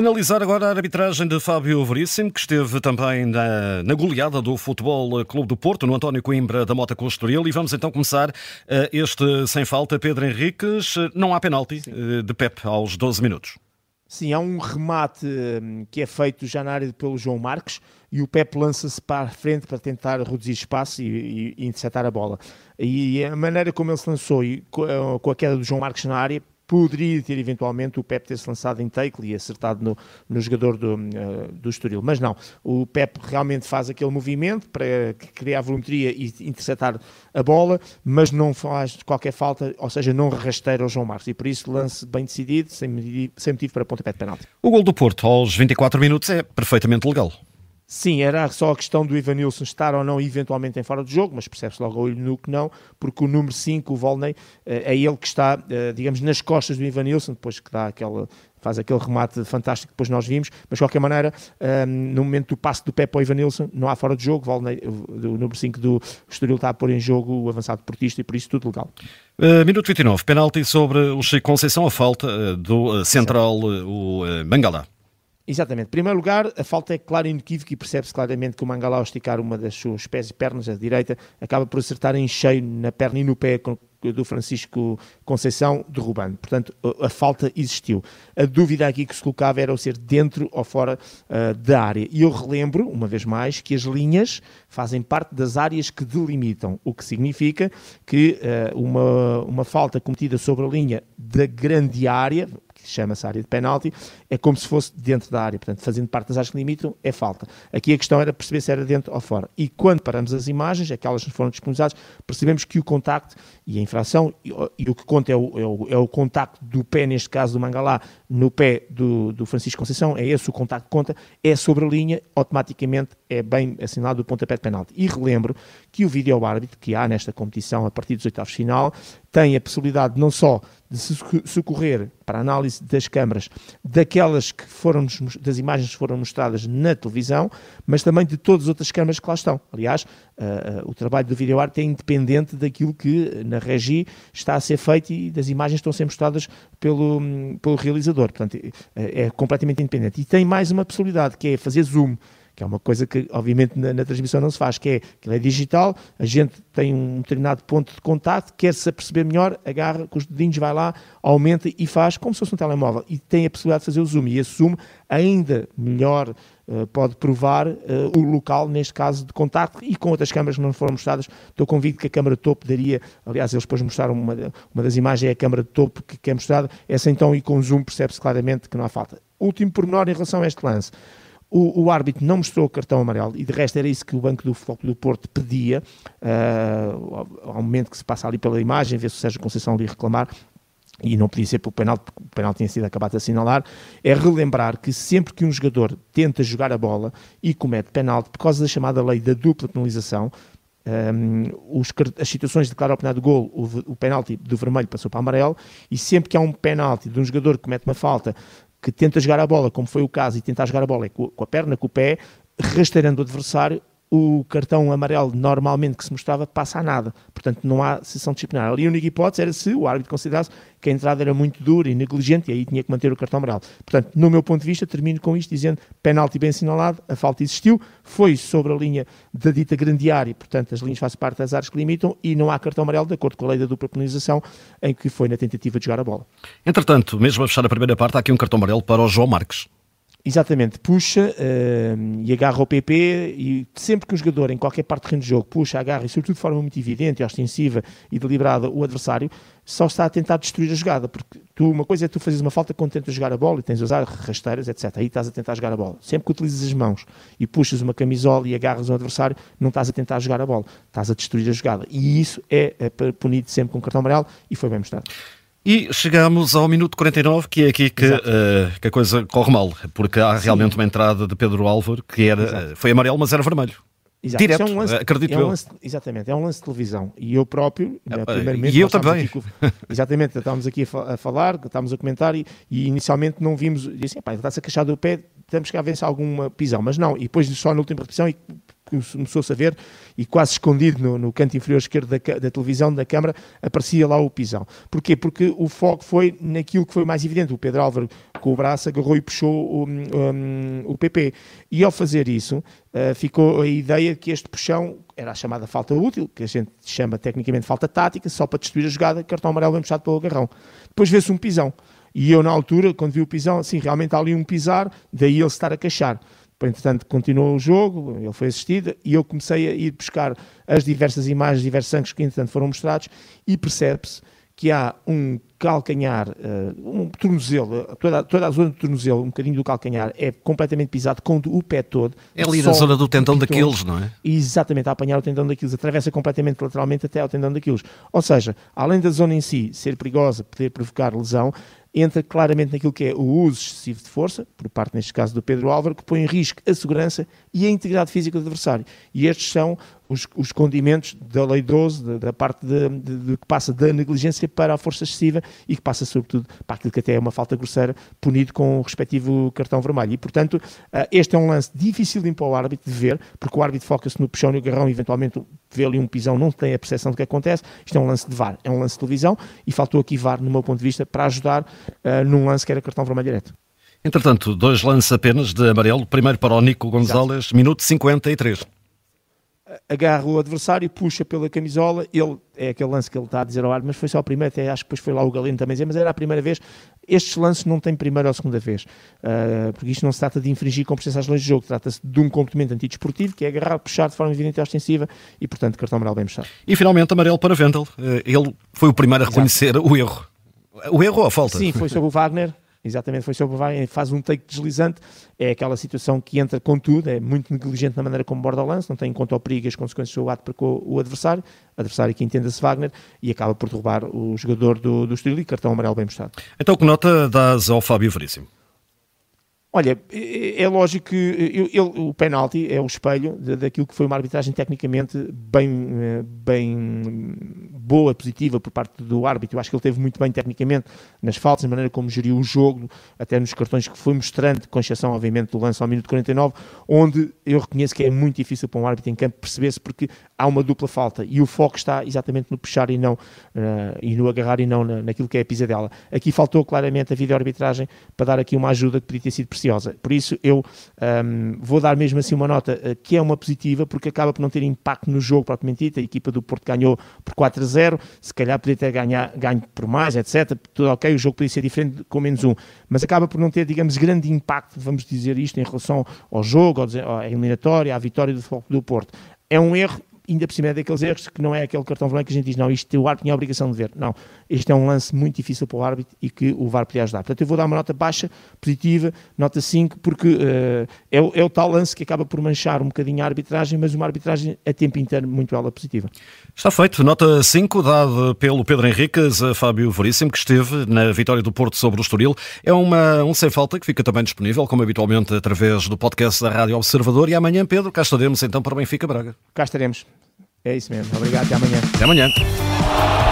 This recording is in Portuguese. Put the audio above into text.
Analisar agora a arbitragem de Fábio Veríssimo, que esteve também na, na goleada do Futebol Clube do Porto, no António Coimbra da Mota com o Estoril. E vamos então começar uh, este sem falta. Pedro Henriques, não há penalti uh, de Pep aos 12 minutos. Sim, há um remate hum, que é feito já na área pelo João Marques e o Pep lança-se para a frente para tentar reduzir espaço e, e, e interceptar a bola. E a maneira como ele se lançou e com a queda do João Marques na área poderia ter eventualmente o Pep ter-se lançado em tackle e acertado no, no jogador do, uh, do Estoril. Mas não, o Pep realmente faz aquele movimento para criar volumetria e interceptar a bola, mas não faz qualquer falta, ou seja, não rasteira o João Marcos. E por isso lance bem decidido, sem, sem motivo para pontapé de penalti. O gol do Porto aos 24 minutos é perfeitamente legal. Sim, era só a questão do Ivanilson estar ou não eventualmente em fora do jogo, mas percebe-se logo ao olho nu que não, porque o número 5, o Volney, eh, é ele que está, eh, digamos, nas costas do Ivanilson, depois que dá aquela, faz aquele remate fantástico que depois nós vimos, mas de qualquer maneira, ehm, no momento do passe do Pepe ao Ivanilson, não há fora de jogo, Volney, o número 5 do Estoril está a pôr em jogo o avançado portista e por isso tudo legal. Uh, minuto 29, penalti sobre o Chico Conceição, a falta do central, o Mangala. Exatamente. Em primeiro lugar, a falta é clara e inequívoca e percebe-se claramente que o Mangala, ao esticar uma das suas pés e pernas, a direita, acaba por acertar em cheio na perna e no pé do Francisco Conceição, derrubando. Portanto, a, falta existiu. A dúvida aqui que se colocava era o ser dentro ou fora uh, da área. E eu relembro, uma vez mais, que as linhas fazem parte das áreas que delimitam, o que significa que uh, uma, uma falta cometida sobre a linha da grande área, que chama-se área de penalti, é como se fosse dentro da área, portanto, fazendo parte das áreas que limitam, é falta. Aqui a questão era perceber se era dentro ou fora. E quando paramos as imagens, aquelas que foram disponibilizadas, percebemos que o contacto e a infração, e, e o que conta é o, é, o, é o, contacto do pé, neste caso do Mangalá, no pé do, do Francisco Conceição, é esse o contacto que conta, é sobre a linha, automaticamente é bem assinalado do pontapé de penalti. E relembro que o vídeo árbitro que há nesta competição a partir dos oitavos final tem a possibilidade não só de se socorrer para a análise das câmaras daquelas que foram das imagens que foram mostradas na televisão, mas também de todas as outras câmaras que lá estão. Aliás, uh, uh, o trabalho do vídeo arte é independente daquilo que na regi está a ser feito e das imagens que estão a ser mostradas pelo, pelo realizador. Portanto, é, é completamente independente. E tem mais uma possibilidade, que é fazer zoom que é uma coisa que obviamente na, na, transmissão não se faz, que é que é digital, a gente tem um determinado ponto de contato, quer-se aperceber melhor, agarra com os dedinhos, vai lá, aumenta e faz como se fosse um telemóvel. E tem a possibilidade de fazer o zoom. E esse zoom ainda melhor uh, pode provar uh, o local, neste caso de contacto. E com outras câmaras que não foram mostradas, estou convicto que a câmara de topo daria, aliás eles depois mostraram uma, uma das imagens é a câmara de topo que, que é mostrada, essa então e com zoom percebe-se claramente que não há falta. Último pormenor em relação a este lance o, o, árbitro não mostrou o cartão amarelo e de resto era isso que o Banco do Foco do Porto pedia, uh, ao momento que se passa ali pela imagem, vê se o Sérgio Conceição ali reclamar, e não podia ser pelo penalti, porque o penalti tinha sido acabado de assinalar, é relembrar que sempre que um jogador tenta jogar a bola e comete penalti, por causa da chamada lei da dupla penalização, um, os, as situações de declarar o de gol, o, o penalti do vermelho passou para o amarelo, e sempre que há um penalti de um jogador que comete uma falta que tenta jogar a bola, como foi o caso, e tentar jogar a bola com a perna, com o pé, rasteirando o adversário, o cartão amarelo normalmente que se mostrava passa a nada. Portanto, não há sessão disciplinar. Ali a única hipótese era se o árbitro considerasse que a entrada era muito dura e negligente e aí tinha que manter o cartão amarelo. Portanto, no meu ponto de vista, termino com isto dizendo penalti bem assinalado, a falta existiu, foi sobre a linha da dita grande área, portanto, as linhas fazem parte das áreas que limitam e não há cartão amarelo de acordo com a lei da dupla penalização em que foi na tentativa de jogar a bola. Entretanto, mesmo a fechar a primeira parte, há aqui um cartão amarelo para o João Marques. Exatamente, puxa uh, e agarra o PP e sempre que um jogador em qualquer parte do terreno de jogo puxa, agarra e sobretudo de forma muito evidente, ostensiva e deliberada o adversário, só está a tentar destruir a jogada, porque tu, uma coisa é tu fazes uma falta quando tentas jogar a bola e tens de usar rasteiras, etc. Aí estás a tentar jogar a bola. Sempre que utilizas as mãos e puxas uma camisola e agarras um adversário, não estás a tentar jogar a bola, estás a destruir a jogada. E isso é, é punido sempre com cartão amarelo e foi bem mostrado. E chegamos ao minuto 49, que é aqui que, uh, que a coisa corre mal, porque há Sim. realmente uma entrada de Pedro Álvaro que era, foi amarelo, mas era vermelho. Exato. Direto, é um lance, acredito é um lance, Exatamente, é um lance de televisão. E eu próprio, uh, primeiramente... E eu também. Aqui, exatamente, estávamos aqui a, falar, estávamos a comentar e, e inicialmente não vimos... E assim, pá, está-se a queixar do pé, temos que haver alguma pisão. Mas não, e depois só na última repetição começou-se a ver e quase escondido no, no canto inferior esquerdo da, da, televisão, da câmara, aparecia lá o pisão. Porquê? Porque o foco foi naquilo que foi mais evidente. O Pedro Álvaro, com o braço, agarrou e puxou o, um, o PP. E ao fazer isso, uh, ficou a ideia que este puxão era a chamada falta útil, que a gente chama tecnicamente falta tática, só para destruir a jogada, cartão amarelo bem puxado pelo agarrão. Depois vê-se um pisão. E eu, na altura, quando vi o pisão, assim, realmente há ali um pisar, daí ele estar a queixar. Entretanto, continuou o jogo, ele foi assistido e eu comecei a ir buscar as diversas imagens, diversos ângulos que, entretanto, foram mostrados e percebe-se que há um calcanhar, uh, um tornozelo, toda, toda a zona do tornozelo, um bocadinho do calcanhar, é completamente pisado com o pé todo. É ali na zona do tendão daqueles, não é? Exatamente, a apanhar o tendão daqueles, atravessa completamente lateralmente até ao tendão daqueles. Ou seja, além da zona em si ser perigosa, poder provocar lesão, entra claramente naquilo que é o uso excessivo de força, por parte, neste caso, do Pedro Álvaro, que põe em risco a segurança e a integridade física do adversário. E estes são os, os condimentos da Lei 12, da, da parte de, de, de, que passa da negligência para a força excessiva e que passa, sobretudo, para aquilo que até é uma falta grosseira, punido com o respectivo cartão vermelho. E, portanto, eh, este é um lance difícil para o árbitro de ver, porque o árbitro foca-se no puxão e no garrão eventualmente, vê ali um pisão, não tem a percepção do que acontece. Isto é um lance de VAR, é um lance de televisão e faltou aqui VAR, no meu ponto de vista, para ajudar uh, num lance que era cartão vermelho direto. Entretanto, dois lances apenas de amarelo. Primeiro para o Nico Gonzalez, Exato. minuto 53 agarra o adversário, puxa pela camisola, ele é aquele lance que ele está a dizer ao árbitro, mas foi só o primeiro, até acho que depois foi lá o Galeno também dizer, mas era a primeira vez. Estes lances não têm primeira ou segunda vez, uh, porque isto não se trata de infringir competência às leis de jogo, trata-se de um comportamento antidesportivo, que é agarrar, puxar de forma evidente e ostensiva, e portanto cartão amarelo bem puxado. E finalmente amarelo para Vendel, uh, ele foi o primeiro a reconhecer Exato. o erro. O erro ou a falta? Sim, foi sobre o Wagner, Exatamente, foi sobre o Wagner, faz um take deslizante, é aquela situação que entra com tudo, é muito negligente na maneira como borda o lance, não tem em conta o perigo e as consequências do ato para o adversário, adversário que entenda-se Wagner, e acaba por derrubar o jogador do, do Estoril e cartão amarelo bem mostrado. Então que nota dás ao Fábio Veríssimo? Olha, é, é lógico que eu, o penalti é o espelho daquilo que foi uma arbitragem tecnicamente bem, eh, bem boa, positiva por parte do árbitro. Eu acho que ele teve muito bem tecnicamente nas faltas, na maneira como geriu o jogo, até nos cartões que foi mostrando, com exceção, obviamente, do lance ao minuto 49, onde eu reconheço que é muito difícil para um árbitro em campo perceber-se, porque há uma dupla falta e o foco está exatamente no puxar e não uh, e no agarrar e não na, naquilo que é a pisadela. Aqui faltou claramente a vídeo-arbitragem para dar aqui uma ajuda que podia ter sido preciosa. Por isso eu um, vou dar mesmo assim uma nota uh, que é uma positiva, porque acaba por não ter impacto no jogo propriamente dito. A equipa do Porto ganhou por 4 a 0, se calhar podia ter ganhar, ganho por mais, etc. Tudo ok, o jogo podia ser diferente com menos um, mas acaba por não ter, digamos, grande impacto, vamos dizer isto, em relação ao jogo, à eliminatória, à vitória do, do Porto. É um erro ainda por cima é daqueles erros que não é aquele cartão vermelho que a gente diz, não, isto o árbitro tinha a obrigação de ver. Não, este é um lance muito difícil para o árbitro e que o VAR podia ajudar. Portanto, eu vou dar uma nota baixa, positiva, nota 5, porque uh, é, o, é, o tal lance que acaba por manchar um bocadinho a arbitragem, mas uma arbitragem a tempo inteiro muito ela positiva. Está feito. Nota 5, dada pelo Pedro Henriques a Fábio Veríssimo, que esteve na vitória do Porto sobre o Estoril. É uma, um sem falta que fica também disponível, como habitualmente, através do podcast da Rádio Observador. E amanhã, Pedro, cá estaremos então para Benfica Braga. Cá estaremos. É isso mesmo. Obrigado. Até amanhã. Até amanhã.